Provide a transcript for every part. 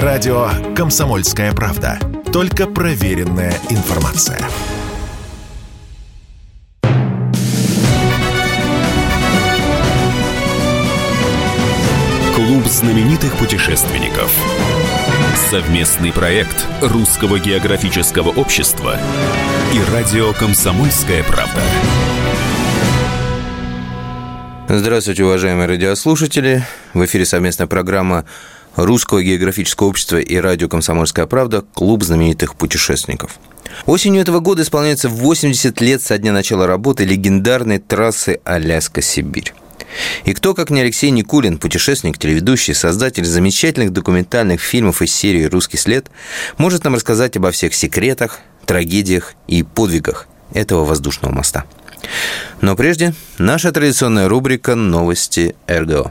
Радио «Комсомольская правда». Только проверенная информация. Клуб знаменитых путешественников. Совместный проект Русского географического общества и радио «Комсомольская правда». Здравствуйте, уважаемые радиослушатели. В эфире совместная программа Русского географического общества и радио «Комсомольская правда» «Клуб знаменитых путешественников». Осенью этого года исполняется 80 лет со дня начала работы легендарной трассы Аляска-Сибирь. И кто, как не Алексей Никулин, путешественник, телеведущий, создатель замечательных документальных фильмов из серии «Русский след», может нам рассказать обо всех секретах, трагедиях и подвигах этого воздушного моста. Но прежде наша традиционная рубрика «Новости РГО».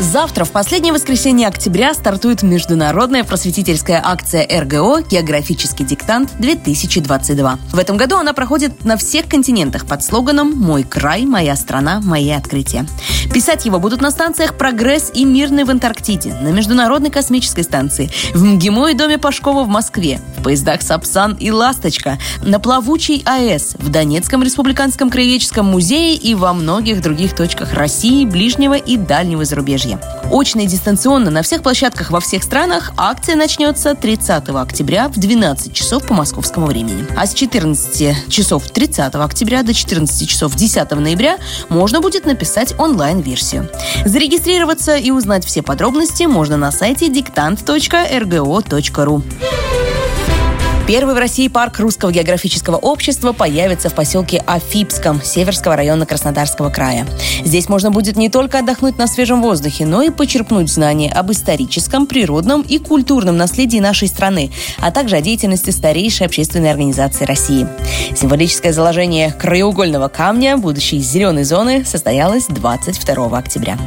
Завтра, в последнее воскресенье октября, стартует международная просветительская акция РГО «Географический диктант-2022». В этом году она проходит на всех континентах под слоганом «Мой край, моя страна, мои открытия». Писать его будут на станциях «Прогресс» и «Мирный» в Антарктиде, на Международной космической станции, в МГИМО и Доме Пашкова в Москве, в поездах «Сапсан» и «Ласточка», на Плавучей АЭС, в Донецком республиканском краеведческом музее и во многих других точках России, ближнего и дальнего зарубежья. Подмосковье. Очно и дистанционно на всех площадках во всех странах акция начнется 30 октября в 12 часов по московскому времени. А с 14 часов 30 октября до 14 часов 10 ноября можно будет написать онлайн-версию. Зарегистрироваться и узнать все подробности можно на сайте диктант.рго.ру. Первый в России парк Русского географического общества появится в поселке Афипском Северского района Краснодарского края. Здесь можно будет не только отдохнуть на свежем воздухе, но и почерпнуть знания об историческом, природном и культурном наследии нашей страны, а также о деятельности старейшей общественной организации России. Символическое заложение краеугольного камня будущей зеленой зоны состоялось 22 октября.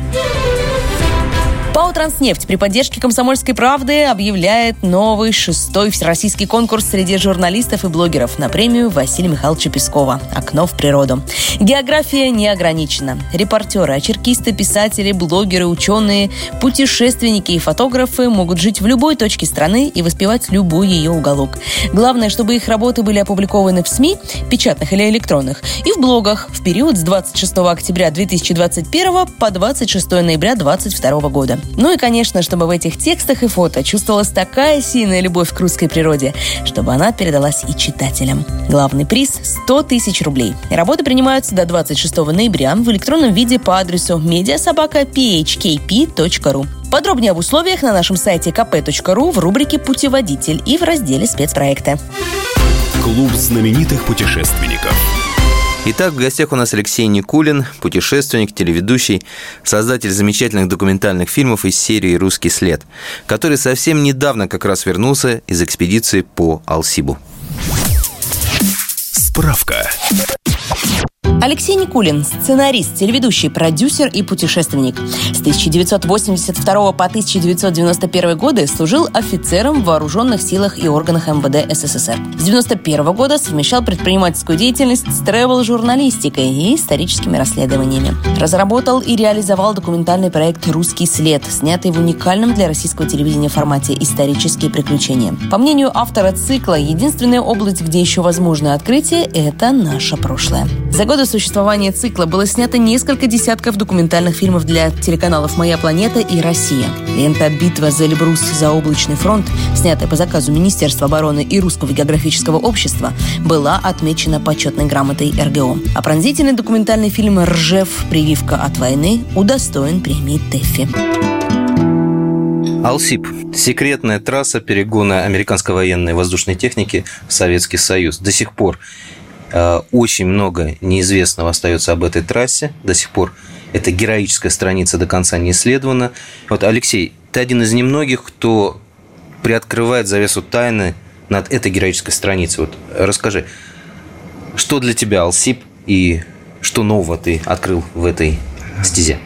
ПАО «Транснефть» при поддержке «Комсомольской правды» объявляет новый шестой всероссийский конкурс среди журналистов и блогеров на премию Василия Михайловича Пескова «Окно в природу». География не ограничена. Репортеры, очеркисты, писатели, блогеры, ученые, путешественники и фотографы могут жить в любой точке страны и воспевать любой ее уголок. Главное, чтобы их работы были опубликованы в СМИ, печатных или электронных, и в блогах в период с 26 октября 2021 по 26 ноября 2022 года. Ну и, конечно, чтобы в этих текстах и фото чувствовалась такая сильная любовь к русской природе, чтобы она передалась и читателям. Главный приз – 100 тысяч рублей. Работы принимаются до 26 ноября в электронном виде по адресу mediasobaka.phkp.ru. Подробнее об условиях на нашем сайте kp.ru в рубрике «Путеводитель» и в разделе «Спецпроекты». Клуб знаменитых путешественников. Итак, в гостях у нас Алексей Никулин, путешественник, телеведущий, создатель замечательных документальных фильмов из серии «Русский след», который совсем недавно как раз вернулся из экспедиции по Алсибу. Справка. Алексей Никулин – сценарист, телеведущий, продюсер и путешественник. С 1982 по 1991 годы служил офицером в вооруженных силах и органах МВД СССР. С 1991 года совмещал предпринимательскую деятельность с тревел-журналистикой и историческими расследованиями. Разработал и реализовал документальный проект «Русский след», снятый в уникальном для российского телевидения формате «Исторические приключения». По мнению автора цикла, единственная область, где еще возможно открытие – это наше прошлое. За годы существования цикла было снято несколько десятков документальных фильмов для телеканалов «Моя планета» и «Россия». Лента «Битва за Эльбрус за облачный фронт», снятая по заказу Министерства обороны и Русского географического общества, была отмечена почетной грамотой РГО. А пронзительный документальный фильм «Ржев. Прививка от войны» удостоен премии ТЭФИ. Алсип – секретная трасса перегона американской военной воздушной техники в Советский Союз. До сих пор очень много неизвестного остается об этой трассе. До сих пор эта героическая страница до конца не исследована. Вот, Алексей, ты один из немногих, кто приоткрывает завесу тайны над этой героической страницей. Вот расскажи, что для тебя Алсип и что нового ты открыл в этой стезе?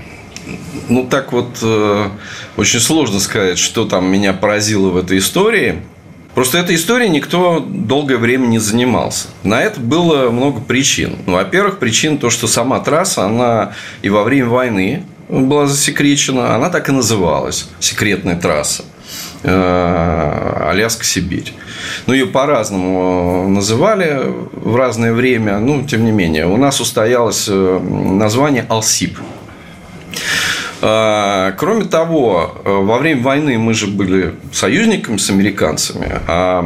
Ну, так вот, э, очень сложно сказать, что там меня поразило в этой истории. Просто этой историей никто долгое время не занимался. На это было много причин. Ну, во-первых, причин то, что сама трасса, она и во время войны была засекречена, она так и называлась – секретная трасса. Э, Аляска-Сибирь. Ну, ее по-разному называли в разное время, ну, тем не менее. У нас устоялось э, название Алсип. А, кроме того, э, во время войны мы же были союзниками с американцами, а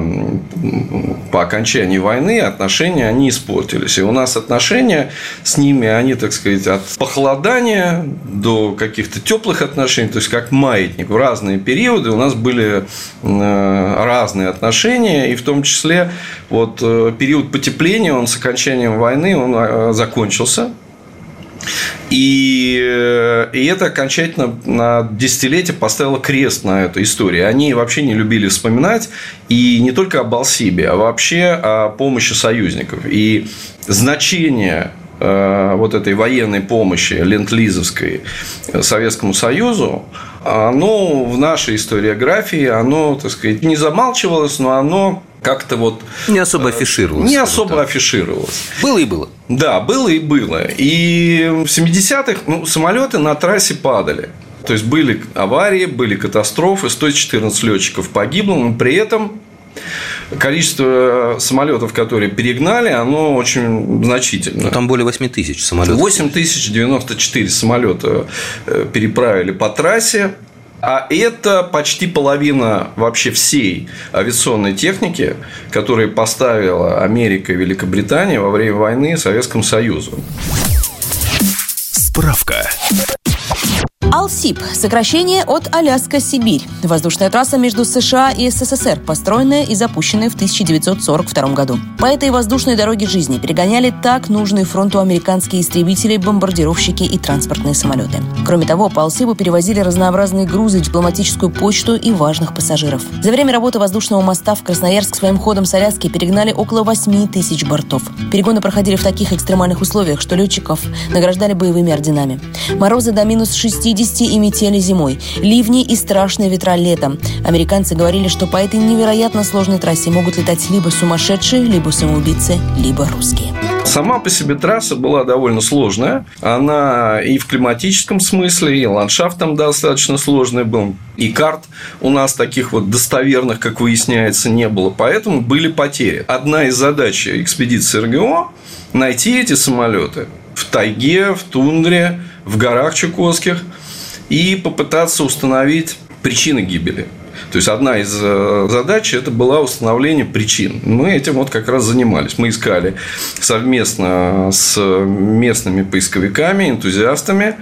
по окончании войны отношения они испортились. И у нас отношения с ними, они, так сказать, от похолодания до каких-то теплых отношений, то есть как маятник. В разные периоды у нас были э, разные отношения, и в том числе вот э, период потепления, он с окончанием войны, он закончился, и, э, и это окончательно на десятилетие поставило крест на эту историю. Они вообще не любили вспоминать и не только об Алсибе, а вообще о помощи союзников. И значение э, вот этой военной помощи ленд-лизовской Советскому Союзу, оно в нашей историографии, оно, так сказать, не замалчивалось, но оно как-то вот... Не особо э, афишировалось. Не особо так. афишировалось. Было и было. Да, было и было. И в 70-х ну, самолеты на трассе падали. То есть были аварии, были катастрофы, 114 летчиков погибло, но при этом количество самолетов, которые перегнали, оно очень значительно. Ну, там более 8 тысяч самолетов. 8 тысяч 94 самолета э, переправили по трассе. А это почти половина вообще всей авиационной техники, которую поставила Америка и Великобритания во время войны Советскому Союзу. Справка. Алсип – сокращение от Аляска-Сибирь. Воздушная трасса между США и СССР, построенная и запущенная в 1942 году. По этой воздушной дороге жизни перегоняли так нужные фронту американские истребители, бомбардировщики и транспортные самолеты. Кроме того, по Алсипу перевозили разнообразные грузы, дипломатическую почту и важных пассажиров. За время работы воздушного моста в Красноярск своим ходом с Аляски перегнали около 8 тысяч бортов. Перегоны проходили в таких экстремальных условиях, что летчиков награждали боевыми орденами. Морозы до минус 60 50 и метели зимой, ливни и страшные ветра летом. Американцы говорили, что по этой невероятно сложной трассе могут летать либо сумасшедшие, либо самоубийцы, либо русские. Сама по себе трасса была довольно сложная. Она и в климатическом смысле, и ландшафт достаточно сложный был. И карт у нас таких вот достоверных, как выясняется, не было. Поэтому были потери. Одна из задач экспедиции РГО – найти эти самолеты в тайге, в тундре, в горах Чукотских – и попытаться установить причины гибели. То есть одна из э, задач это была установление причин. Мы этим вот как раз занимались. Мы искали совместно с местными поисковиками, энтузиастами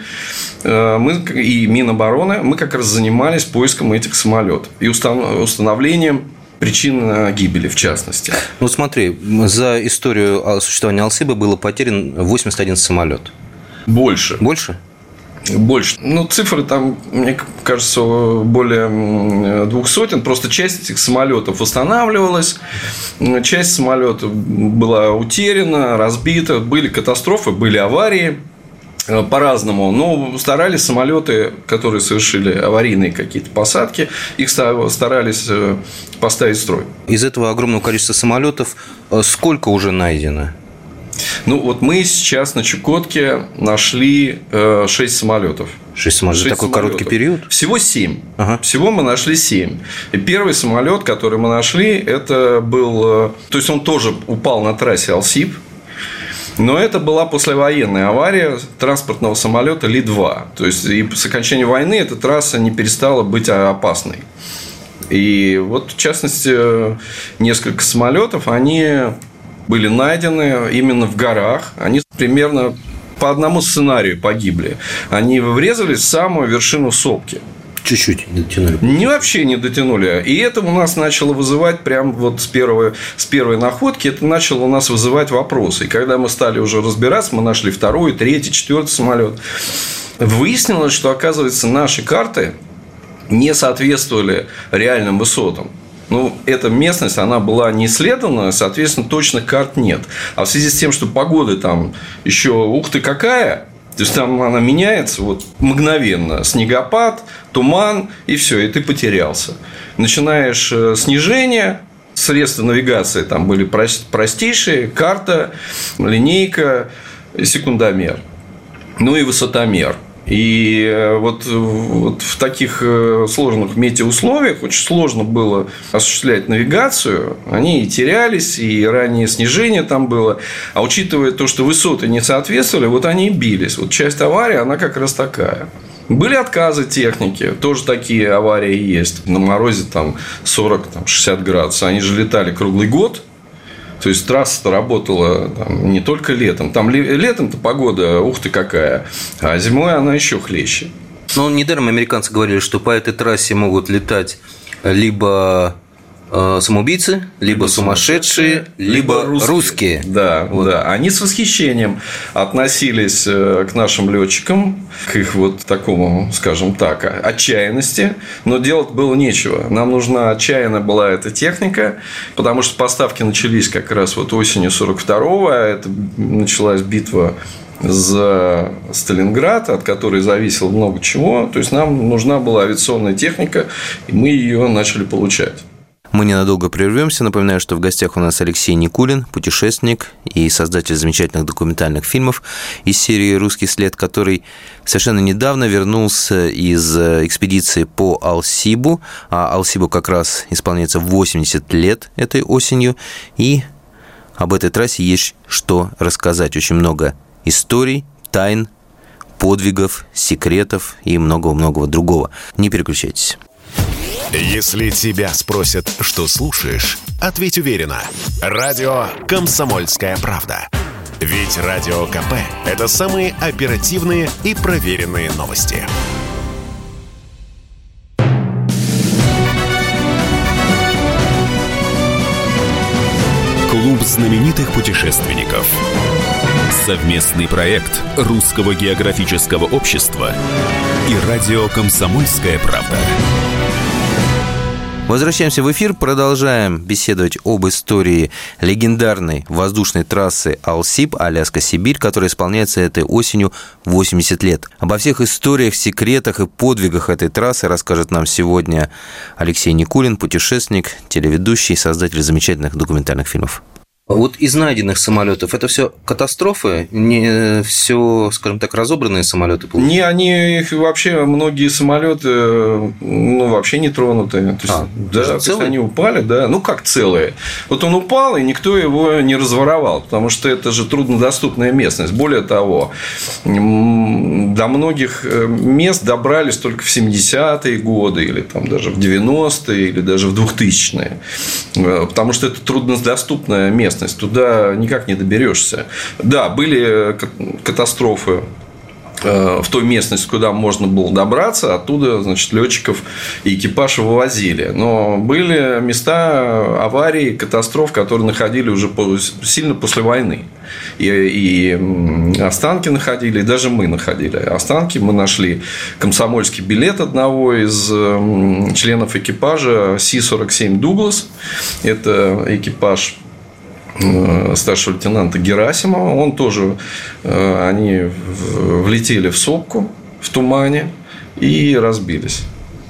э, мы, и Минобороны, мы как раз занимались поиском этих самолетов и установлением причин э, гибели, в частности. Ну, смотри, за историю существования Алсиба было потерян 81 самолет. Больше. Больше? Больше. Ну, цифры там, мне кажется, более двух сотен. Просто часть этих самолетов восстанавливалась, часть самолетов была утеряна, разбита, были катастрофы, были аварии э, по-разному, но старались самолеты, которые совершили аварийные какие-то посадки, их старались э, поставить в строй. Из этого огромного количества самолетов э, сколько уже найдено? Ну, вот мы сейчас на Чукотке нашли э, 6 самолетов. 6 самолетов. 6 такой самолетов. короткий период? Всего 7. Ага. Всего мы нашли 7. И первый самолет, который мы нашли, это был... Э, то есть, он тоже упал на трассе Алсип. Но это была послевоенная авария транспортного самолета Ли-2. То есть, и с окончания войны эта трасса не перестала быть опасной. И вот, в частности, несколько самолетов, они были найдены именно в горах. Они примерно по одному сценарию погибли. Они врезались в самую вершину сопки. Чуть-чуть не дотянули. Не вообще не дотянули. И это у нас начало вызывать прям вот с первой, с первой находки, это начало у нас вызывать вопросы. И когда мы стали уже разбираться, мы нашли второй, третий, четвертый самолет. Выяснилось, что, оказывается, наши карты не соответствовали реальным высотам. Ну, эта местность, она была не исследована, соответственно, точных карт нет. А в связи с тем, что погода там еще ух ты какая, то есть там она меняется вот мгновенно. Снегопад, туман, и все, и ты потерялся. Начинаешь э, снижение, средства навигации там были простейшие, карта, линейка, секундомер, ну и высотомер – И э, вот, вот в таких э, сложных метеоусловиях очень сложно было осуществлять навигацию. Они и терялись, и раннее снижение там было. А учитывая то, что высоты не соответствовали, вот они и бились. Вот часть аварии, она как раз такая. Были отказы техники, тоже такие аварии есть. На морозе там 40-60 градусов. Они же летали круглый год. То есть трасса работала там, не только летом. Там летом-то погода, ух ты какая, а зимой она еще хлеще. Ну, недаром американцы говорили, что по этой трассе могут летать либо самоубийцы, либо, либо сумасшедшие, либо, русские. русские. Да, вот. да. Они с восхищением относились э, к нашим летчикам, к их вот такому, скажем так, отчаянности, но делать было нечего. Нам нужна отчаянная была эта техника, потому что поставки начались как раз вот осенью 42-го, это началась битва за Сталинград, от которой зависело много чего. То есть нам нужна была авиационная техника, и мы ее начали получать. Мы ненадолго прервемся. Напоминаю, что в гостях у нас Алексей Никулин, путешественник и создатель замечательных документальных фильмов из серии «Русский след», который совершенно недавно вернулся из э, экспедиции по Алсибу. А Алсибу как раз исполняется 80 лет этой осенью. И об этой трассе есть что рассказать. Очень много историй, тайн, подвигов, секретов и многого-многого другого. Не переключайтесь. Если тебя спросят, что слушаешь, ответь уверенно. Радио «Комсомольская правда». Ведь Радио КП – это самые оперативные и проверенные новости. Клуб знаменитых путешественников. Совместный проект Русского географического общества и радио «Комсомольская правда». Возвращаемся в эфир, продолжаем беседовать об истории легендарной воздушной трассы Алсиб, Аляска-Сибирь, которая исполняется этой осенью 80 лет. Обо всех историях, секретах и подвигах этой трассы расскажет нам сегодня Алексей Никулин, путешественник, телеведущий, создатель замечательных документальных фильмов. Вот из найденных самолетов это все катастрофы, не все, скажем так, разобранные самолеты? Не, они их вообще многие самолеты ну вообще не тронуты. То есть, а, да, то есть они упали, да. Ну как целые? Вот он упал и никто его не разворовал, потому что это же труднодоступная местность. Более того, до многих э, мест добрались только в 70-е годы или там даже в 90-е или даже в 2000-е, э, потому что это труднодоступное место местность, туда никак не доберешься. Да, были катастрофы э, в той местности, куда можно было добраться, оттуда, значит, летчиков и экипаж вывозили. Но были места аварий, катастроф, которые находили уже сильно после войны. И, и останки находили, и даже мы находили останки. Мы нашли комсомольский билет одного из членов экипажа Си-47 «Дуглас». Это экипаж Э, старшего лейтенанта Герасимова. Он тоже, э, они влетели в сопку в тумане и разбились.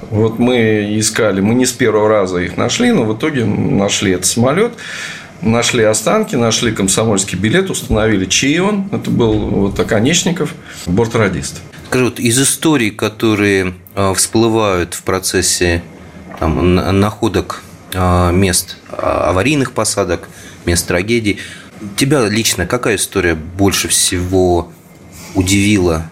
Вот мы искали, мы не с первого раза их нашли, но в итоге нашли этот самолет, нашли останки, нашли комсомольский билет, установили, чей он. Это был вот оконечников, бортрадист. Скажи, вот из историй, которые э, всплывают в процессе там, находок мест аварийных посадок, мест трагедий. Тебя лично какая история больше всего удивила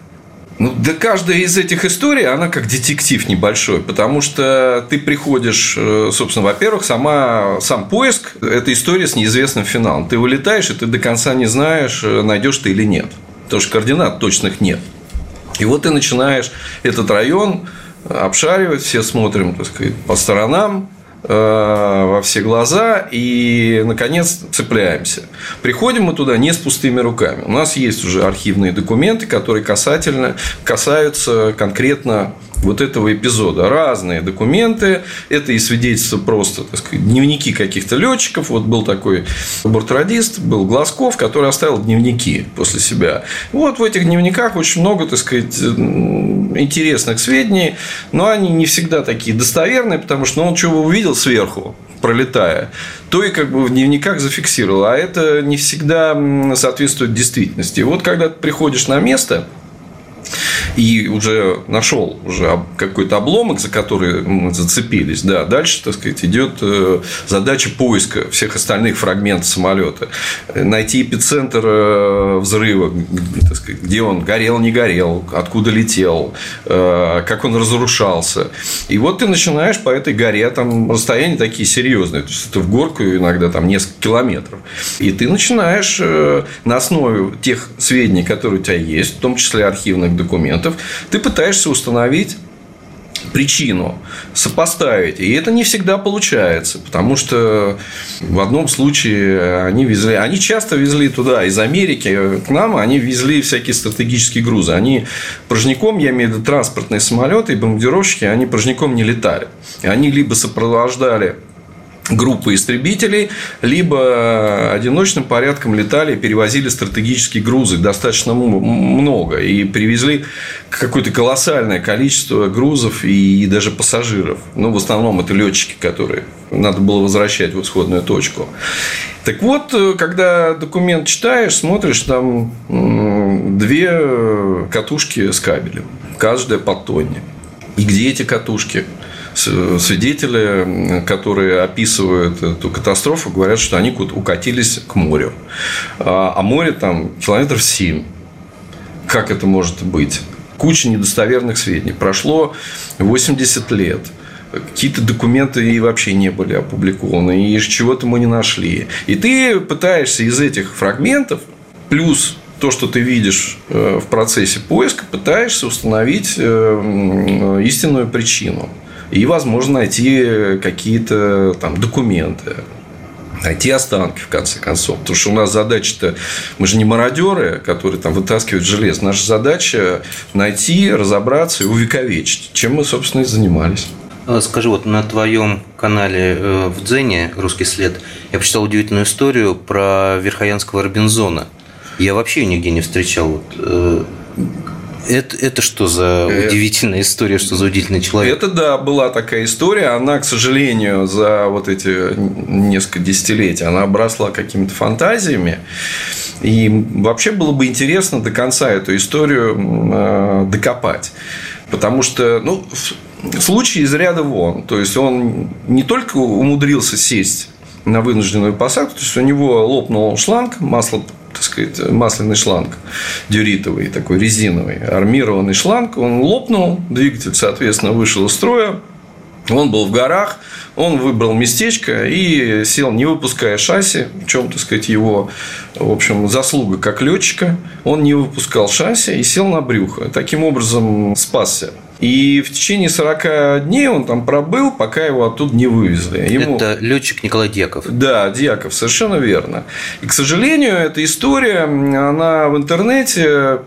ну, да каждая из этих историй, она как детектив небольшой, потому что ты приходишь, э, собственно, во-первых, сама, сам поиск – это история с неизвестным финалом. Ты вылетаешь, и ты до конца не знаешь, э, найдешь ты или нет. Потому что координат точных нет. И вот ты начинаешь этот район обшаривать, все смотрим, так сказать, по сторонам, Э, во все глаза и, наконец, цепляемся. Приходим мы туда не с пустыми руками. У нас есть уже архивные документы, которые касательно, касаются конкретно вот этого эпизода. Разные документы. Это и свидетельства просто, так сказать, дневники каких-то летчиков. Вот был такой бортрадист, был Глазков, который оставил дневники после себя. Вот в этих дневниках очень много, так сказать, интересных сведений, но они не всегда такие достоверные, потому что ну, он чего увидел сверху, пролетая, то и как бы в дневниках зафиксировал. А это не всегда соответствует действительности. Вот когда ты приходишь на место, и уже нашел уже какой-то обломок, за который мы зацепились, да, дальше, так сказать, идет э, задача поиска всех остальных фрагментов самолета. Найти эпицентр э, взрыва, так сказать, где он горел, не горел, откуда летел, э, как он разрушался. И вот ты начинаешь по этой горе, там расстояния такие серьезные, то есть это в горку иногда там несколько километров. И ты начинаешь на основе тех сведений, которые у тебя есть, в том числе архивных документов, ты пытаешься установить причину, сопоставить. И это не всегда получается, потому что в одном случае они везли, они часто везли туда из Америки к нам, они везли всякие стратегические грузы. Они порожняком, я имею в виду транспортные самолеты и бомбардировщики, они порожняком не летали. Они либо сопровождали группы истребителей, либо одиночным порядком летали, перевозили стратегические грузы достаточно много и привезли какое-то колоссальное количество грузов и даже пассажиров. Ну, в основном это летчики, которые надо было возвращать в исходную точку. Так вот, когда документ читаешь, смотришь, там две катушки с кабелем, каждая по тонне. И где эти катушки? Свидетели, которые описывают эту катастрофу, говорят, что они укатились к морю. А, а море там километров 7. Как это может быть? Куча недостоверных сведений. Прошло 80 лет какие-то документы и вообще не были опубликованы, и чего-то мы не нашли. И ты пытаешься из этих фрагментов, плюс то, что ты видишь э, в процессе поиска, пытаешься установить э, истинную причину и, возможно, найти какие-то там документы, найти останки, в конце концов. Потому что у нас задача-то... Мы же не мародеры, которые там вытаскивают желез. Наша задача найти, разобраться и увековечить. Чем мы, собственно, и занимались. А, скажи, вот на твоем канале э, в Дзене «Русский след» я прочитал удивительную историю про Верхоянского Робинзона. Я вообще нигде не встречал. Это, это что за э, удивительная история, что за удивительный человек? Это, да, была такая история. Она, к сожалению, за вот эти несколько десятилетий, она обросла какими-то фантазиями. И вообще было бы интересно до конца эту историю э, докопать. Потому что, ну, случай из ряда вон. То есть, он не только умудрился сесть на вынужденную посадку, то есть, у него лопнул шланг, масло так сказать, масляный шланг дюритовый, такой резиновый, армированный шланг, он лопнул, двигатель, соответственно, вышел из строя, он был в горах, он выбрал местечко и сел, не выпуская шасси, в чем, так сказать, его, в общем, заслуга как летчика. Он не выпускал шасси и сел на брюхо. Таким образом спасся. И в течение 40 дней он там пробыл, пока его оттуда не вывезли. Ему... Это летчик Николай Дьяков. Да, Дьяков, совершенно верно. И, к сожалению, эта история, она в интернете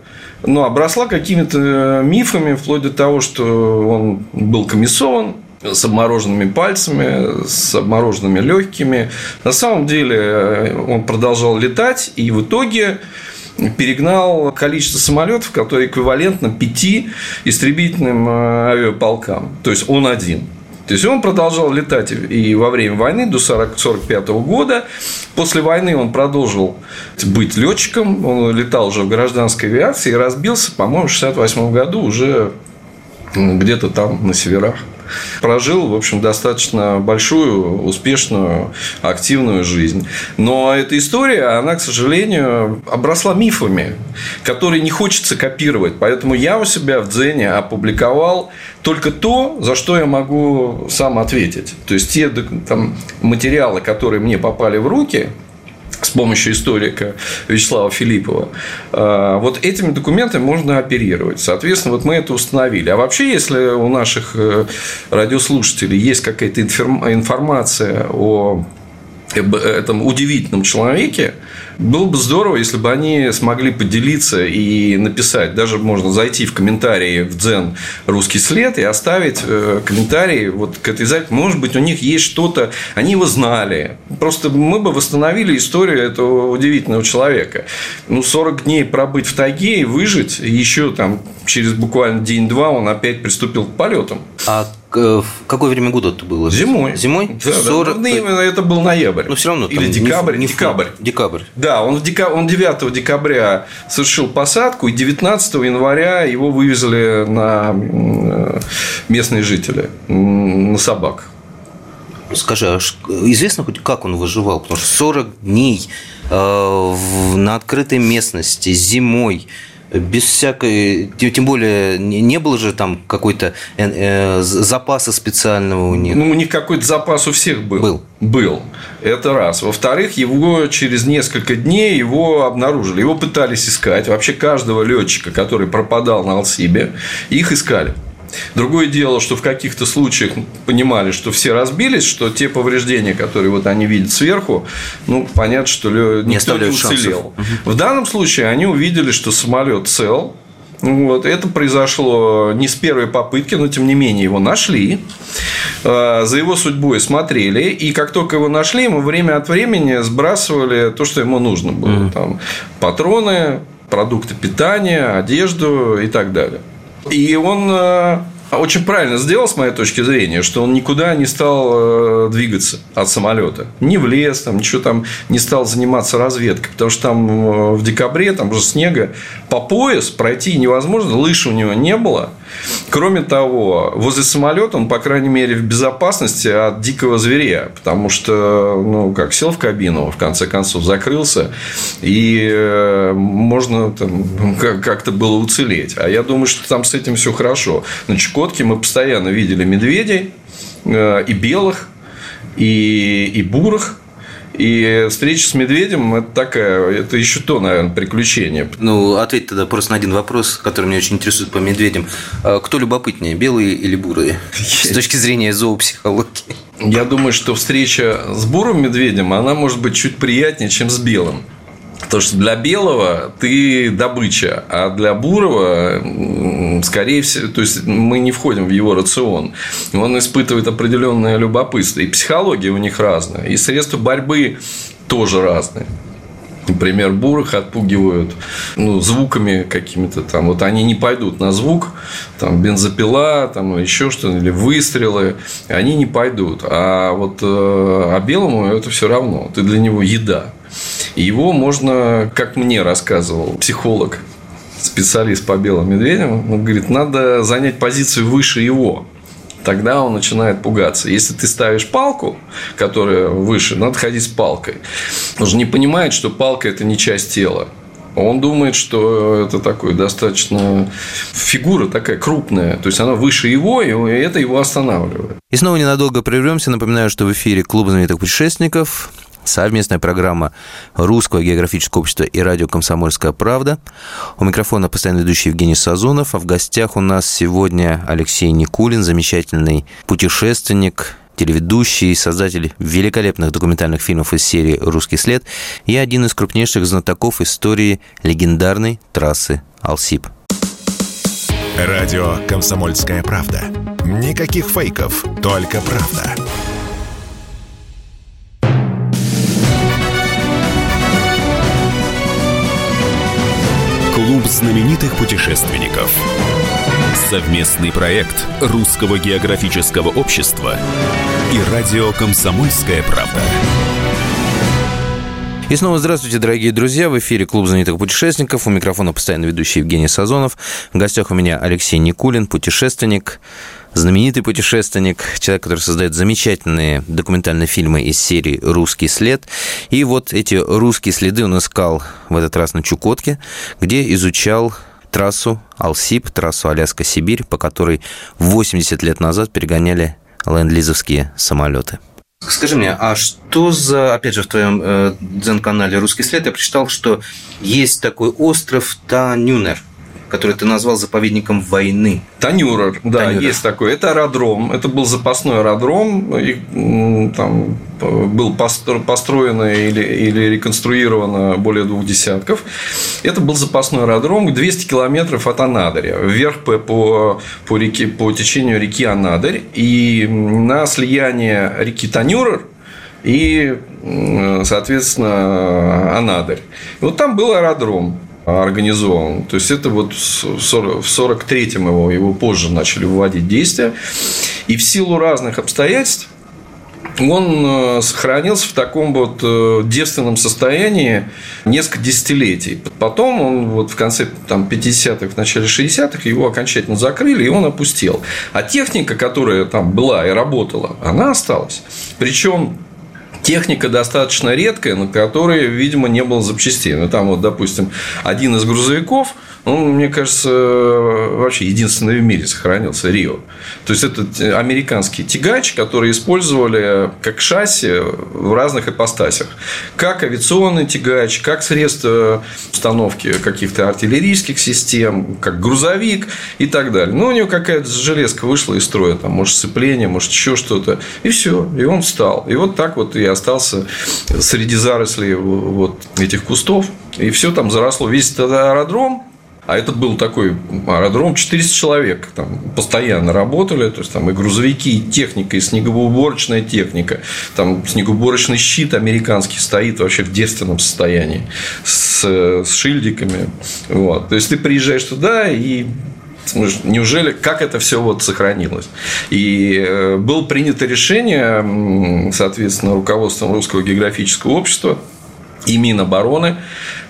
ну, обросла какими-то мифами, вплоть до того, что он был комиссован с обмороженными пальцами, с обмороженными легкими. На самом деле он продолжал летать, и в итоге перегнал количество самолетов, которое эквивалентно пяти истребительным э, авиаполкам. То есть он один. То есть он продолжал летать и во время войны до 1945 года. После войны он продолжил быть летчиком. Он летал уже в гражданской авиации и разбился, по-моему, в 1968 году уже где-то там на северах прожил, в общем, достаточно большую, успешную, активную жизнь. Но эта история, она, к сожалению, обросла мифами, которые не хочется копировать. Поэтому я у себя в Дзене опубликовал только то, за что я могу сам ответить. То есть те там, материалы, которые мне попали в руки, помощью историка Вячеслава Филиппова. А, вот этими документами можно оперировать. Соответственно, вот мы это установили. А вообще, если у наших э, радиослушателей есть какая-то информация о этом удивительном человеке, было бы здорово, если бы они смогли поделиться и написать. Даже можно зайти в комментарии в Дзен «Русский след» и оставить э, комментарий вот к этой записи. Может быть, у них есть что-то, они его знали. Просто мы бы восстановили историю этого удивительного человека. Ну, 40 дней пробыть в тайге и выжить, еще там через буквально день-два он опять приступил к полетам. А в какое время года это было? Зимой. Зимой? Да, 40... да. Ну, это был ноябрь. Ну, все равно. Или декабрь. Не, декабрь. Декабрь. Да, он, в дека... он 9 декабря совершил посадку, и 19 января его вывезли на местные жители, на собак. Скажи, а известно хоть как он выживал? Потому что 40 дней э, на открытой местности, зимой, без всякой, тем более не было же там какой-то э, э, запаса специального у них. Ну, у них какой-то запас у всех был. Был. Был. Это раз. Во-вторых, его через несколько дней его обнаружили. Его пытались искать. Вообще каждого летчика, который пропадал на Алсибе, их искали. Другое дело, что в каких-то случаях понимали, что все разбились, что те повреждения, которые вот они видят сверху, ну, понятно, что не никто не уцелел. Шансов. В данном случае они увидели, что самолет цел, вот. Это произошло не с первой попытки, но тем не менее его нашли. А, за его судьбой смотрели. И как только его нашли, мы время от времени сбрасывали то, что ему нужно было. Mm-hmm. Там, патроны, продукты питания, одежду и так далее. И он э, очень правильно сделал, с моей точки зрения, что он никуда не стал э, двигаться от самолета. Ни в лес, там, ничего там не стал заниматься разведкой. Потому что там э, в декабре, там уже снега по пояс пройти невозможно, лыж у него не было. Кроме того, возле самолета он, по крайней мере, в безопасности от дикого зверя, потому что, ну, как сел в кабину, в конце концов, закрылся, и э, можно там как-то было уцелеть. А я думаю, что там с этим все хорошо. На Чукотке мы постоянно видели медведей э, и белых, и, и бурых, и встреча с медведем это такая, это еще то, наверное, приключение. Ну, ответь тогда просто на один вопрос, который меня очень интересует по медведям. А кто любопытнее, белые или бурые? С точки зрения зоопсихологии. Я думаю, что встреча с бурым медведем, она может быть чуть приятнее, чем с белым. Потому что для белого ты добыча, а для бурого, скорее всего, то есть мы не входим в его рацион. Он испытывает определенное любопытство. И психология у них разная. И средства борьбы тоже разные. Например, бурых отпугивают ну, звуками какими-то там. Вот они не пойдут на звук, там бензопила, там еще что-то, или выстрелы, они не пойдут. А вот э, а белому это все равно. Ты для него еда. Его можно, как мне рассказывал психолог, специалист по белым медведям, он говорит, надо занять позицию выше его. Тогда он начинает пугаться. Если ты ставишь палку, которая выше, надо ходить с палкой. Он же не понимает, что палка – это не часть тела. Он думает, что это такой достаточно фигура такая крупная, то есть она выше его, и это его останавливает. И снова ненадолго прервемся. Напоминаю, что в эфире Клуб знаменитых путешественников совместная программа Русского географического общества и радио «Комсомольская правда». У микрофона постоянно ведущий Евгений Сазонов, а в гостях у нас сегодня Алексей Никулин, замечательный путешественник, телеведущий, создатель великолепных документальных фильмов из серии «Русский след» и один из крупнейших знатоков истории легендарной трассы Алсип. Радио «Комсомольская правда». Никаких фейков, только правда. Знаменитых путешественников. Совместный проект Русского географического общества и радио «Комсомольская правда». И снова здравствуйте, дорогие друзья. В эфире Клуб знаменитых путешественников. У микрофона постоянно ведущий Евгений Сазонов. В гостях у меня Алексей Никулин, путешественник, знаменитый путешественник, человек, который создает замечательные документальные фильмы из серии «Русский след». И вот эти русские следы он искал в этот раз на Чукотке, где изучал трассу Алсип, трассу Аляска-Сибирь, по которой 80 лет назад перегоняли ленд-лизовские самолеты. Скажи мне, а что за, опять же, в твоем э, дзен-канале «Русский след» я прочитал, что есть такой остров Танюнер – который ты назвал заповедником войны. Танюрер, да, Танюрер. есть такой. Это аэродром. Это был запасной аэродром. И, там был построено или, или реконструировано более двух десятков. Это был запасной аэродром 200 километров от Анадыря. Вверх по, по, по, реке, по течению реки Анадырь. И на слияние реки Танюрер и, соответственно, Анадырь. И вот там был аэродром организован. То есть это вот в 43-м его, его позже начали вводить действия. И в силу разных обстоятельств он э, сохранился в таком вот э, девственном состоянии несколько десятилетий. Потом он вот в конце там, 50-х, в начале 60-х его окончательно закрыли, и он опустел. А техника, которая там была и работала, она осталась. Причем техника достаточно редкая, на которой, видимо, не было запчастей. Ну, там вот, допустим, один из грузовиков – он, мне кажется, вообще единственный в мире сохранился, Рио. То есть, это американский тягач, который использовали как шасси в разных ипостасях. Как авиационный тягач, как средство установки каких-то артиллерийских систем, как грузовик и так далее. Ну, у него какая-то железка вышла из строя, там, может, сцепление, может, еще что-то. И все, и он встал. И вот так вот и остался среди зарослей вот этих кустов. И все там заросло. Весь этот аэродром а это был такой аэродром, 400 человек там постоянно работали, то есть там и грузовики, и техника, и снегоуборочная техника, там снегоуборочный щит американский стоит вообще в девственном состоянии с, с шильдиками. Вот. То есть ты приезжаешь туда и Неужели, как это все вот сохранилось? И э, было принято решение, соответственно, руководством Русского географического общества и Минобороны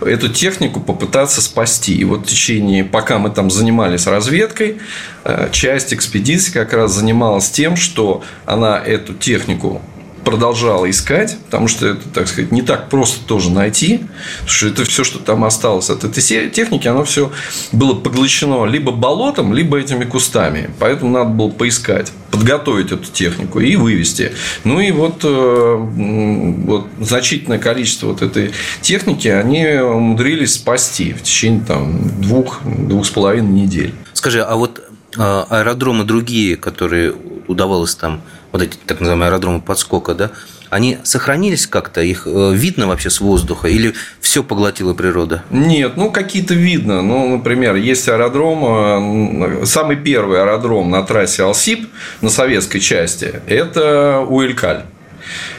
эту технику попытаться спасти. И вот в течение, пока мы там занимались разведкой, э, часть экспедиции как раз занималась тем, что она эту технику продолжала искать, потому что это, так сказать, не так просто тоже найти, потому что это все, что там осталось от этой техники, оно все было поглощено либо болотом, либо этими кустами. Поэтому надо было поискать, подготовить эту технику и вывести. Ну и вот, э, вот значительное количество вот этой техники они умудрились спасти в течение там, двух, двух с половиной недель. Скажи, а вот э, аэродромы другие, которые удавалось там вот эти так называемые аэродромы подскока, да, они сохранились как-то? Их э, видно вообще с воздуха? Или все поглотила природа? Нет, ну какие-то видно. Ну, например, есть аэродром, э, самый первый аэродром на трассе Алсип на советской части – это Уэлькаль.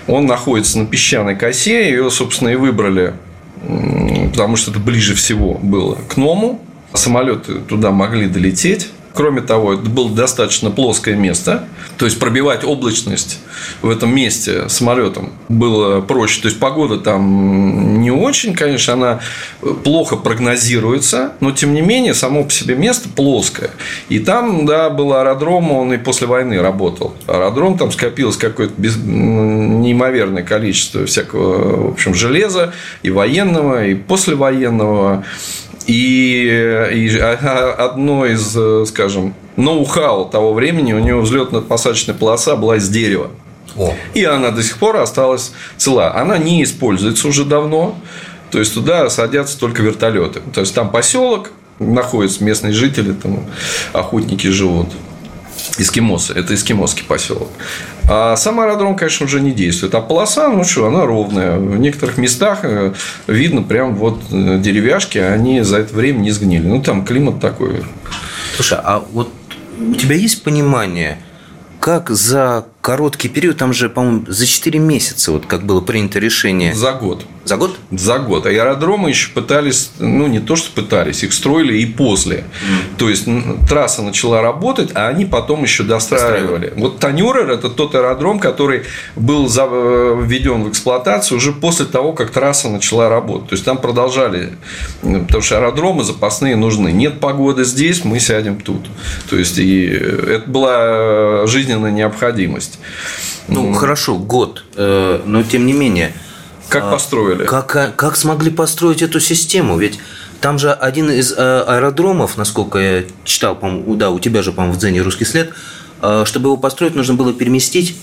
Он находится на песчаной косе, ее, собственно, и выбрали, потому что это ближе всего было к Ному. Самолеты туда могли долететь. Кроме того, это было достаточно плоское место, то есть пробивать облачность в этом месте самолетом было проще. То есть погода там не очень, конечно, она плохо прогнозируется, но тем не менее само по себе место плоское. И там, да, был аэродром, он и после войны работал. Аэродром там скопилось какое-то без... неимоверное количество всякого, в общем, железа и военного, и послевоенного. И, и одно из, скажем, ноу-хау того времени, у него взлетно-посадочная полоса была из дерева. О. И она до сих пор осталась цела. Она не используется уже давно. То есть туда садятся только вертолеты. То есть там поселок, находятся местные жители, там охотники живут. Эскимосы. Это эскимосский поселок. А сам аэродром, конечно, уже не действует. А полоса, ну что, она ровная. В некоторых местах э, видно прям вот э, деревяшки, они за это время не сгнили. Ну, там климат такой. Слушай, а вот у тебя есть понимание, как за короткий период, там же, по-моему, за 4 месяца, вот как было принято решение. За год. За год? За год. А аэродромы еще пытались, ну, не то, что пытались, их строили и после. Mm. То есть, трасса начала работать, а они потом еще достраивали. Вот Танюрер – это тот аэродром, который был э, введен в эксплуатацию уже после того, как трасса начала работать. То есть, там продолжали, потому что аэродромы запасные нужны. Нет погоды здесь, мы сядем тут. То есть, и это была жизненная необходимость. Ну, mm. хорошо, год, э, но тем не менее – как а, построили? Как, а, как смогли построить эту систему? Ведь там же один из э, аэродромов, насколько я читал, по да, у тебя же, по-моему, в Дзене русский след, э, чтобы его построить, нужно было переместить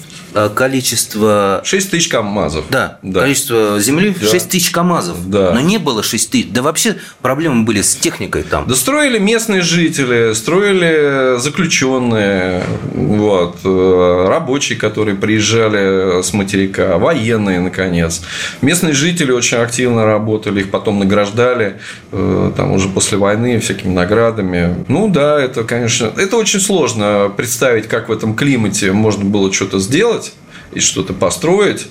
количество... 6 тысяч КАМАЗов. Да, да. количество земли да. 6 тысяч КАМАЗов. Да. Но не было 6 тысяч. Да вообще проблемы были с техникой там. Да строили местные жители, строили заключенные, вот, э, рабочие, которые приезжали с материка, военные, наконец. Местные жители очень активно работали, их потом награждали, э, там уже после войны всякими наградами. Ну да, это, конечно, это очень сложно представить, как в этом климате можно было что-то сделать и что-то построить.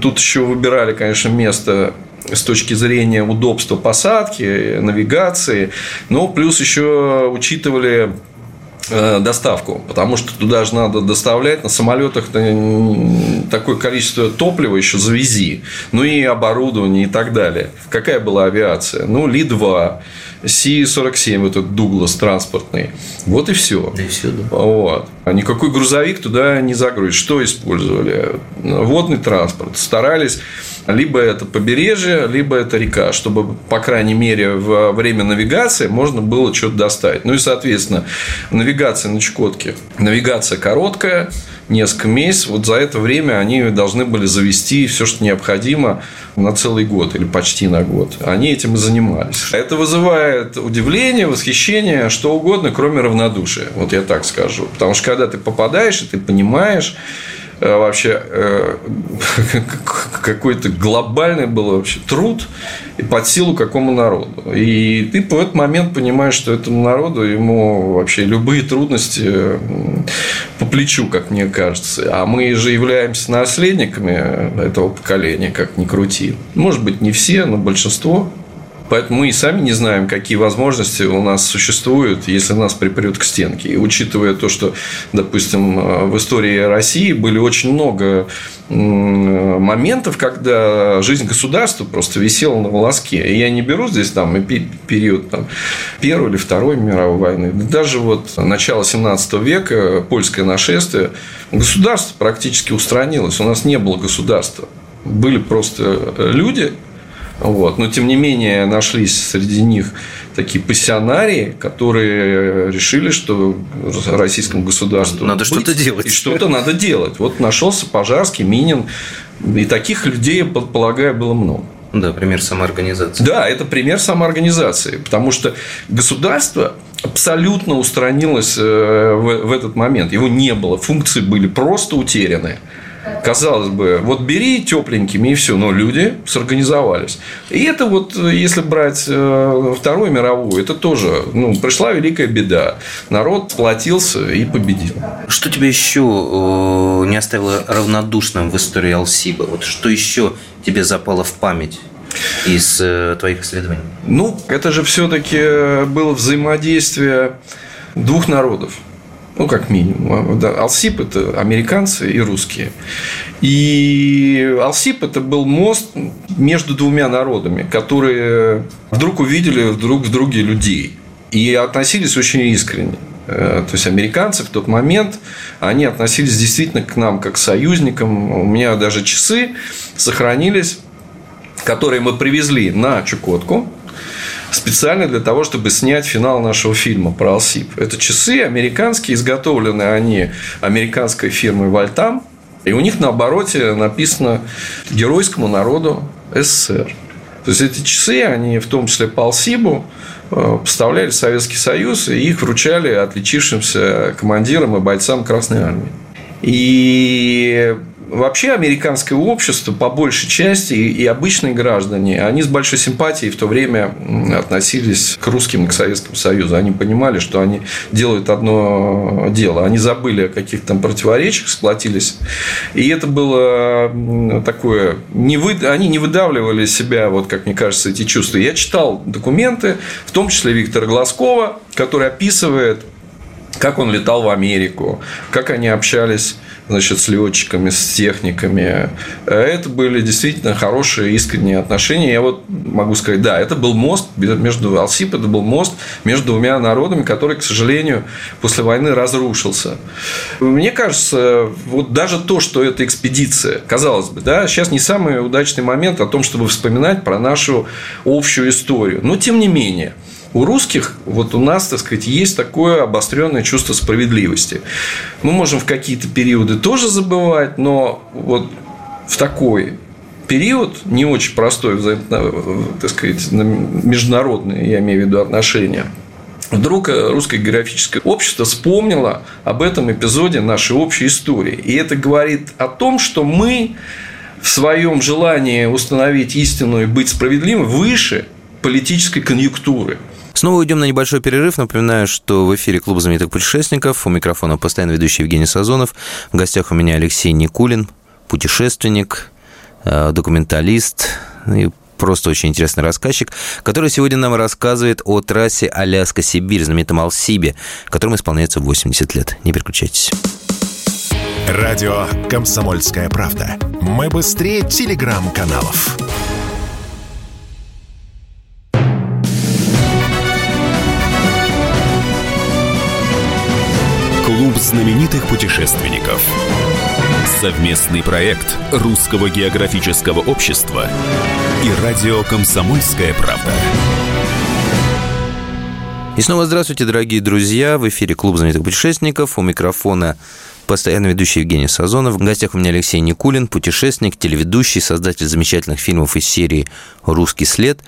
Тут еще выбирали, конечно, место с точки зрения удобства посадки, навигации, но плюс еще учитывали доставку, потому что туда же надо доставлять на самолетах такое количество топлива еще завези, ну и оборудование и так далее. Какая была авиация? Ну, Ли-2, Си-47, этот Дуглас транспортный. Вот и все. Да и все, да. Вот. А никакой грузовик туда не загрузить. Что использовали? Водный транспорт. Старались либо это побережье, либо это река, чтобы, по крайней мере, во время навигации можно было что-то достать. Ну и, соответственно, навигация на Чукотке. Навигация короткая, несколько месяцев. Вот за это время они должны были завести все, что необходимо на целый год или почти на год. Они этим и занимались. Это вызывает удивление, восхищение, что угодно, кроме равнодушия. Вот я так скажу. Потому что когда ты попадаешь, и ты понимаешь, вообще э, какой-то глобальный был вообще труд и под силу какому народу. И ты в этот момент понимаешь, что этому народу ему вообще любые трудности по плечу, как мне кажется. А мы же являемся наследниками этого поколения, как ни крути. Может быть, не все, но большинство. Поэтому мы и сами не знаем, какие возможности у нас существуют, если нас припрет к стенке. И учитывая то, что, допустим, э, в истории России были очень много моментов, когда жизнь государства просто висела на волоске. И я не беру здесь там период там, Первой или Второй мировой войны. Даже вот начало 17 века, польское нашествие, государство практически устранилось. У нас не было государства. Были просто люди, вот. Но, тем не менее, нашлись среди них такие пассионарии, которые решили, что российскому государству надо что-то делать. И что-то надо делать. Вот нашелся Пожарский, Минин. И таких людей, полагаю, было много. Да, пример самоорганизации. Да, это пример самоорганизации. Потому что государство абсолютно устранилось э, в этот момент. Его не было. Функции были просто утеряны. Казалось бы, вот бери тепленькими и все, но люди сорганизовались. И это вот, если брать э, Вторую мировую, это тоже, ну, пришла великая беда. Народ сплотился и победил. Что тебя еще э, не оставило равнодушным в истории Алсиба? Вот что еще тебе запало в память? из э, твоих исследований? Ну, это же все-таки было взаимодействие двух народов ну, как минимум. Да, Алсип – это американцы и русские. И Алсип – это был мост между двумя народами, которые вдруг увидели друг в друге людей и относились очень искренне. Э, то есть американцы в тот момент, они относились действительно к нам как к союзникам. У меня даже часы сохранились, которые мы привезли на Чукотку специально для того, чтобы снять финал нашего фильма про Алсип. Это часы американские, изготовлены они американской фирмой Вальтам, и у них на обороте написано «Геройскому народу СССР». То есть эти часы, они в том числе по Алсибу, э, поставляли Советский Союз, и их вручали отличившимся командирам и бойцам Красной Армии. И вообще американское общество, по большей части, и обычные граждане, они с большой симпатией в то время относились к русским и к Советскому Союзу. Они понимали, что они делают одно дело. Они забыли о каких-то там противоречиях, сплотились. И это было такое... Не вы... Они не выдавливали себя, вот как мне кажется, эти чувства. Я читал документы, в том числе Виктора Глазкова, который описывает как он летал в Америку, как они общались значит, с летчиками, с техниками. Это были действительно хорошие, искренние отношения. Я вот могу сказать, да, это был мост между Алсип, это был мост между двумя народами, который, к сожалению, после войны разрушился. Мне кажется, вот даже то, что эта экспедиция, казалось бы, да, сейчас не самый удачный момент о том, чтобы вспоминать про нашу общую историю. Но тем не менее, у русских, вот у нас, так сказать, есть такое обостренное чувство справедливости. Мы можем в какие-то периоды тоже забывать, но вот в такой период, не очень простой, так сказать, международные, я имею в виду, отношения, вдруг русское географическое общество вспомнило об этом эпизоде нашей общей истории. И это говорит о том, что мы в своем желании установить истину и быть справедливым выше политической конъюнктуры. Снова уйдем на небольшой перерыв. Напоминаю, что в эфире Клуб знаменитых путешественников. У микрофона постоянно ведущий Евгений Сазонов. В гостях у меня Алексей Никулин, путешественник, э, документалист и просто очень интересный рассказчик, который сегодня нам рассказывает о трассе Аляска-Сибирь, знаменитом Алсибе, которому исполняется 80 лет. Не переключайтесь. Радио «Комсомольская правда». Мы быстрее телеграм-каналов. Знаменитых путешественников. Совместный проект Русского географического общества и радио «Комсомольская правда». И снова здравствуйте, дорогие друзья. В эфире Клуб знаменитых путешественников. У микрофона постоянно ведущий Евгений Сазонов. В гостях у меня Алексей Никулин, путешественник, телеведущий, создатель замечательных фильмов из серии «Русский след»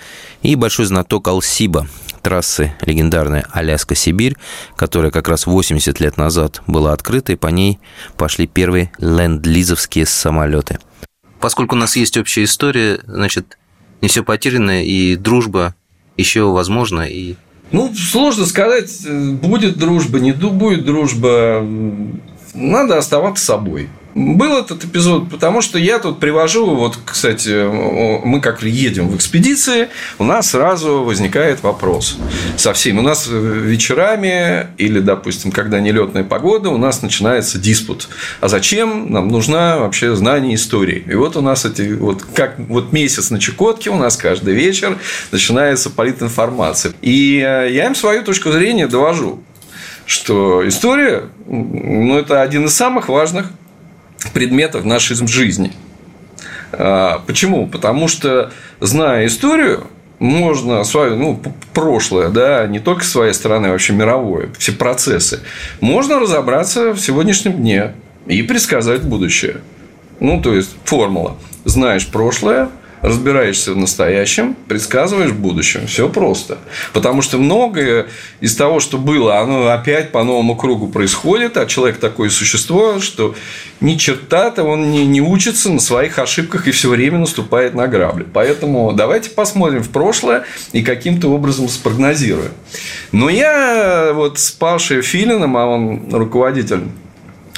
и большой знаток Алсиба, трассы легендарная Аляска-Сибирь, которая как раз 80 лет назад была открыта, и по ней пошли первые ленд-лизовские самолеты. Поскольку у нас есть общая история, значит, не все потеряно, и дружба еще возможна, и ну, сложно сказать, будет дружба, не будет дружба. Надо оставаться собой. Был этот эпизод, потому что я тут привожу, вот, кстати, мы как едем в экспедиции, у нас сразу возникает вопрос со всеми. У нас вечерами или, допустим, когда нелетная погода, у нас начинается диспут. А зачем нам нужна вообще знание истории? И вот у нас эти вот как вот месяц на Чукотке у нас каждый вечер начинается политинформация. И э, я им свою точку зрения довожу что история ну, это один из самых важных предметов нашей жизни. А, почему? Потому что, зная историю, можно свое, ну, прошлое, да, не только своей страны, а вообще мировое, все процессы, можно разобраться в сегодняшнем дне и предсказать будущее. Ну, то есть, формула. Знаешь прошлое, разбираешься в настоящем, предсказываешь в будущем. Все просто. Потому что многое из того, что было, оно опять по новому кругу происходит, а человек такое существо, что ни черта-то он не, не учится на своих ошибках и все время наступает на грабли. Поэтому давайте посмотрим в прошлое и каким-то образом спрогнозируем. Но я вот с Пашей Филином, а он руководитель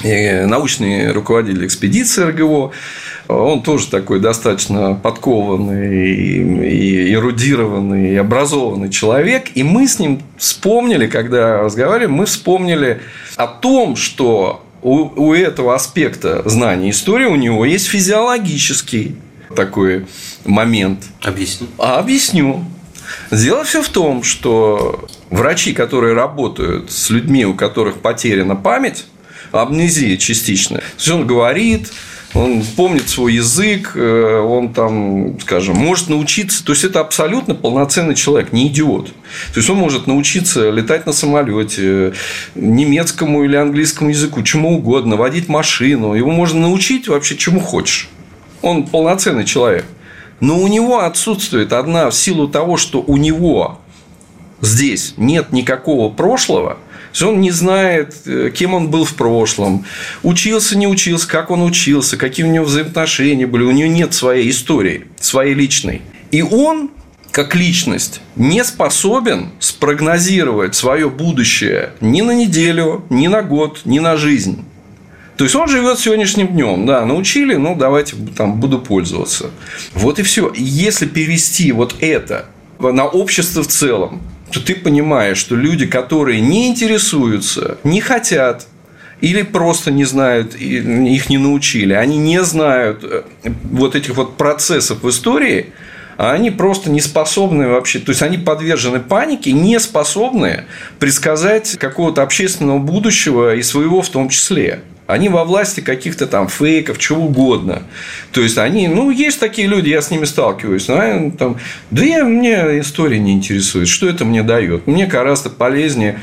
научный руководитель экспедиции РГО, он тоже такой достаточно подкованный, и эрудированный, и образованный человек. И мы с ним вспомнили, когда разговаривали, мы вспомнили о том, что у, у этого аспекта знания истории у него есть физиологический такой момент. Объясни. А объясню. Дело все в том, что врачи, которые работают с людьми, у которых потеряна память, амнезия частичная, то есть он говорит, он помнит свой язык, э, он там, скажем, может научиться, то есть это абсолютно полноценный человек, не идиот. То есть он может научиться летать на самолете, немецкому или английскому языку, чему угодно, водить машину, его можно научить вообще чему хочешь. Он полноценный человек. Но у него отсутствует одна в силу того, что у него здесь нет никакого прошлого – он не знает, э, кем он был в прошлом, учился, не учился, как он учился, какие у него взаимоотношения были. У него нет своей истории, своей личной. И он как личность не способен спрогнозировать свое будущее ни на неделю, ни на год, ни на жизнь. То есть он живет сегодняшним днем, да, научили, ну давайте там буду пользоваться. Вот и все. Если перевести вот это на общество в целом, то ты понимаешь, что люди, которые не интересуются, не хотят или просто не знают, их не научили, они не знают э, вот этих вот процессов в истории, а они просто не способны вообще, то есть они подвержены панике, не способны предсказать какого-то общественного будущего и своего в том числе. Они во власти каких-то там фейков, чего угодно. То есть они, ну, есть такие люди, я с ними сталкиваюсь. Ну, там, да я, мне история не интересует, что это мне дает. Мне гораздо полезнее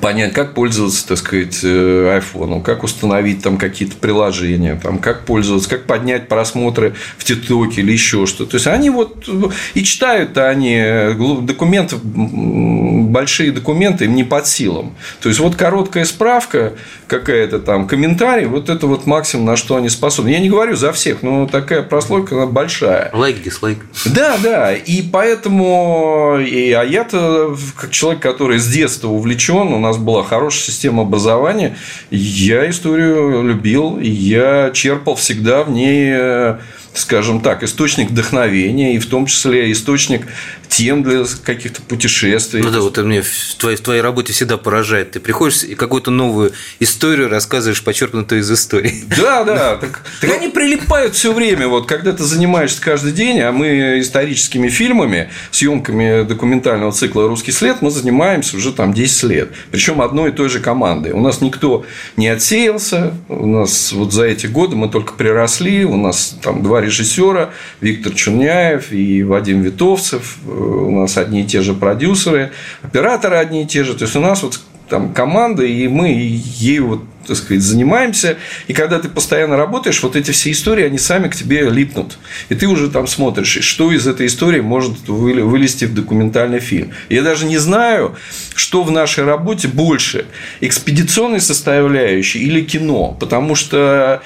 понять, как пользоваться, так сказать, э, айфоном, как установить там какие-то приложения, там, как пользоваться, как поднять просмотры в ТикТоке или еще что. То есть они вот и читают-то они э, документы, большие документы им не под силам. То есть вот короткая справка какая-то там, комментарий, вот это вот максимум, на что они способны. Я не говорю за всех, но такая прослойка она большая. Лайк, дизлайк. Да, да. И поэтому, и, а я-то, как человек, который с детства увлечен, у нас была хорошая система образования, я историю любил, я черпал всегда в ней э, скажем так, источник вдохновения и в том числе источник тем для каких-то путешествий. Ну да, вот мне в твоей, в твоей работе всегда поражает. Ты приходишь и какую-то новую историю рассказываешь, подчеркнутую из истории. Да, да. Так, так они прилипают все время. Вот когда ты занимаешься каждый день, а мы историческими фильмами, съемками документального цикла «Русский след» мы занимаемся уже там 10 лет. Причем одной и той же командой. У нас никто не отсеялся. У нас вот за эти годы мы только приросли. У нас там два режиссера, Виктор Чуняев и Вадим Витовцев. У нас одни и те же продюсеры, операторы одни и те же. То есть у нас вот там команда, и мы ей вот, так сказать, занимаемся. И когда ты постоянно работаешь, вот эти все истории, они сами к тебе липнут. И ты уже там смотришь, что из этой истории может вылезти в документальный фильм. Я даже не знаю, что в нашей работе больше, экспедиционной составляющей или кино. Потому что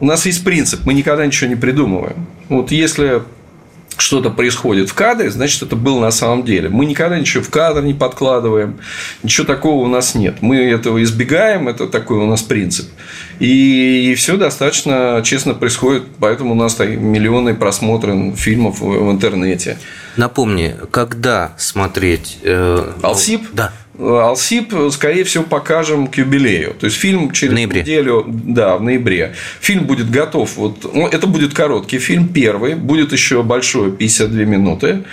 у нас есть принцип, мы никогда ничего не придумываем. Вот если что-то происходит в кадре, значит, это было на самом деле. Мы никогда ничего в кадр не подкладываем, ничего такого у нас нет. Мы этого избегаем, это такой у нас принцип. И, и все достаточно честно происходит, поэтому у нас миллионы просмотров фильмов в, в интернете. Напомни, когда смотреть? Э... Алсип? Да. Алсип, скорее всего, покажем к юбилею. То есть фильм через ноябре. неделю, да, в ноябре. Фильм будет готов. Вот, ну, это будет короткий фильм, первый. Будет еще большой, 52 минуты.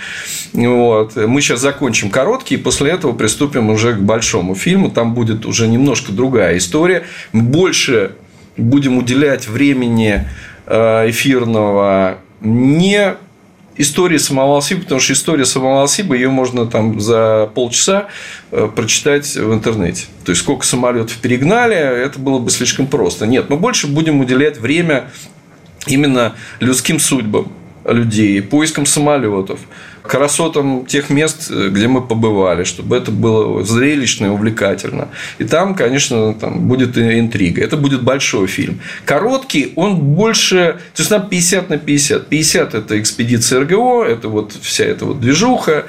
Вот. Мы сейчас закончим короткий, и после этого приступим уже к большому фильму. Там будет уже немножко другая история. Больше будем уделять времени э, эфирного не истории самого Алсиба, потому что история самого Алсиба, ее можно там за полчаса э, прочитать в интернете. То есть, сколько самолетов перегнали, это было бы слишком просто. Нет, мы больше будем уделять время именно людским судьбам людей, поискам самолетов, красотам тех мест, где мы побывали, чтобы это было зрелищно и увлекательно. И там, конечно, там будет интрига. Это будет большой фильм. Короткий, он больше... То есть, нам 50 на 50. 50 – это экспедиция РГО, это вот вся эта вот движуха.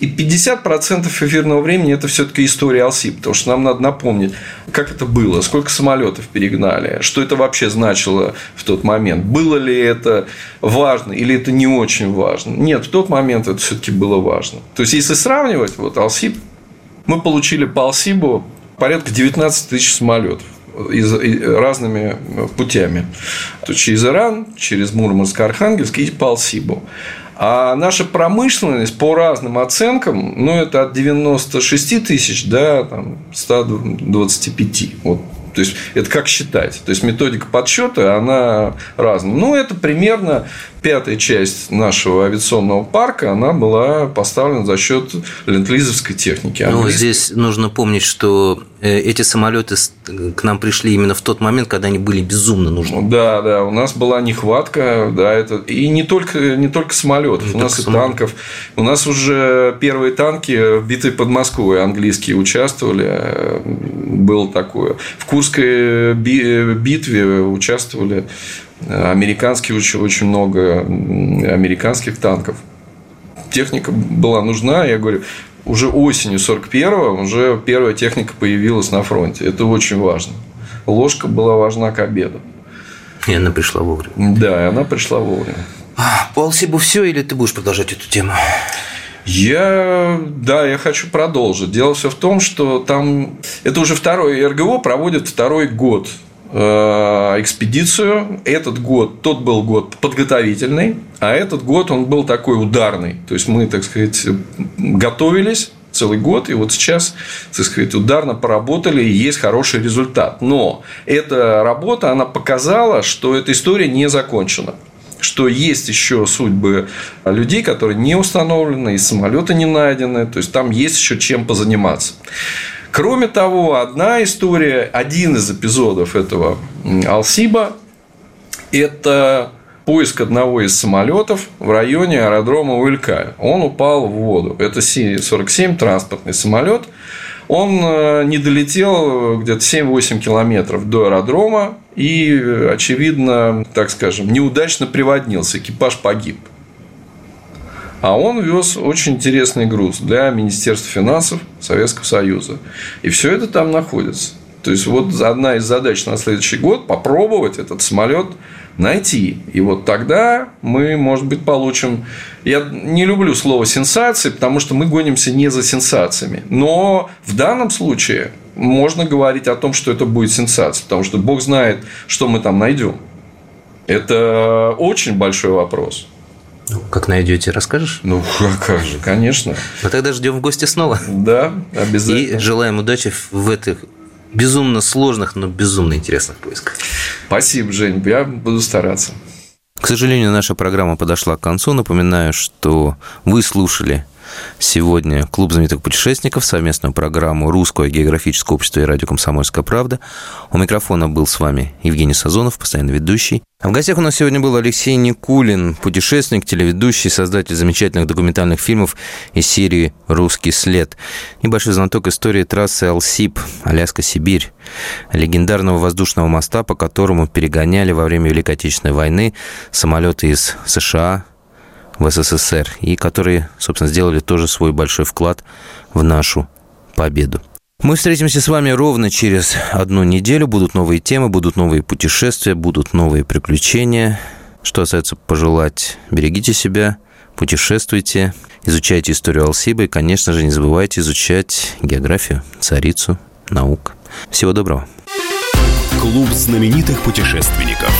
И 50% эфирного времени – это все таки история Алси, потому что нам надо напомнить, как это было, сколько самолетов перегнали, что это вообще значило в тот момент, было ли это важно или это не очень важно. Нет, в тот момент это все-таки было важно. То есть, если сравнивать, вот Алсиб, мы получили по Алсибу порядка 19 тысяч самолетов из, разными путями. То через Иран, через Мурманск, Архангельск и по Алсибу. А наша промышленность по разным оценкам, ну, это от 96 тысяч до там, 125. Вот то есть, это как считать. То есть, методика подсчета, она разная. Ну, это примерно пятая часть нашего авиационного парка, она была поставлена за счет ленд-лизовской техники. Ну, здесь нужно помнить, что э, эти самолеты к нам пришли именно в тот момент, когда они были безумно нужны. Да, да, у нас была нехватка, да, это и не только не только самолетов, не у нас и самолет. танков, у нас уже первые танки в битве под Москвой английские участвовали, э, было такое. В Курской битве участвовали американские очень, очень много американских танков. Техника была нужна, я говорю, уже осенью 41-го уже первая техника появилась на фронте. Это очень важно. Ложка была важна к обеду. И она пришла вовремя. Да, и она пришла вовремя. По Алсибу все или ты будешь продолжать эту тему? Я, да, я хочу продолжить. Дело все в том, что там это уже второй РГО проводит второй год экспедицию. Этот год, тот был год подготовительный, а этот год он был такой ударный. То есть мы, так сказать, готовились целый год, и вот сейчас, так сказать, ударно поработали, и есть хороший результат. Но эта работа, она показала, что эта история не закончена что есть еще судьбы людей, которые не установлены, и самолеты не найдены, то есть там есть еще чем позаниматься. Кроме того, одна история, один из эпизодов этого Алсиба – это поиск одного из самолетов в районе аэродрома Уилькаль. Он упал в воду. Это Си-47 транспортный самолет. Он э, не долетел где-то 7-8 километров до аэродрома и, очевидно, так скажем, неудачно приводнился. Экипаж погиб. А он вез очень интересный груз для Министерства финансов Советского Союза. И все это там находится. То есть, вот одна из задач на следующий год попробовать этот самолет найти. И вот тогда мы, может быть, получим... Я не люблю слово «сенсации», потому что мы гонимся не за сенсациями. Но в данном случае можно говорить о том, что это будет сенсация, потому что Бог знает, что мы там найдем. Это очень большой вопрос. Ну, как найдете, расскажешь? Ну, как же, конечно. Ну, тогда ждем в гости снова. Да, обязательно. И желаем удачи в этих безумно сложных, но безумно интересных поисках. Спасибо, Жень, я буду стараться. К сожалению, наша программа подошла к концу. Напоминаю, что вы слушали Сегодня Клуб знаменитых путешественников, совместную программу Русского географического общества и радио «Комсомольская правда». У микрофона был с вами Евгений Сазонов, постоянный ведущий. А в гостях у нас сегодня был Алексей Никулин, путешественник, телеведущий, создатель замечательных документальных фильмов из серии «Русский след». Небольшой знаток истории трассы Алсип, Аляска-Сибирь, легендарного воздушного моста, по которому перегоняли во время Великой Отечественной войны самолеты из США, в СССР, и которые, собственно, сделали тоже свой большой вклад в нашу победу. Мы встретимся с вами ровно через одну неделю. Будут новые темы, будут новые путешествия, будут новые приключения. Что остается пожелать? Берегите себя, путешествуйте, изучайте историю Алсиба и, конечно же, не забывайте изучать географию, царицу, наук. Всего доброго. Клуб знаменитых путешественников.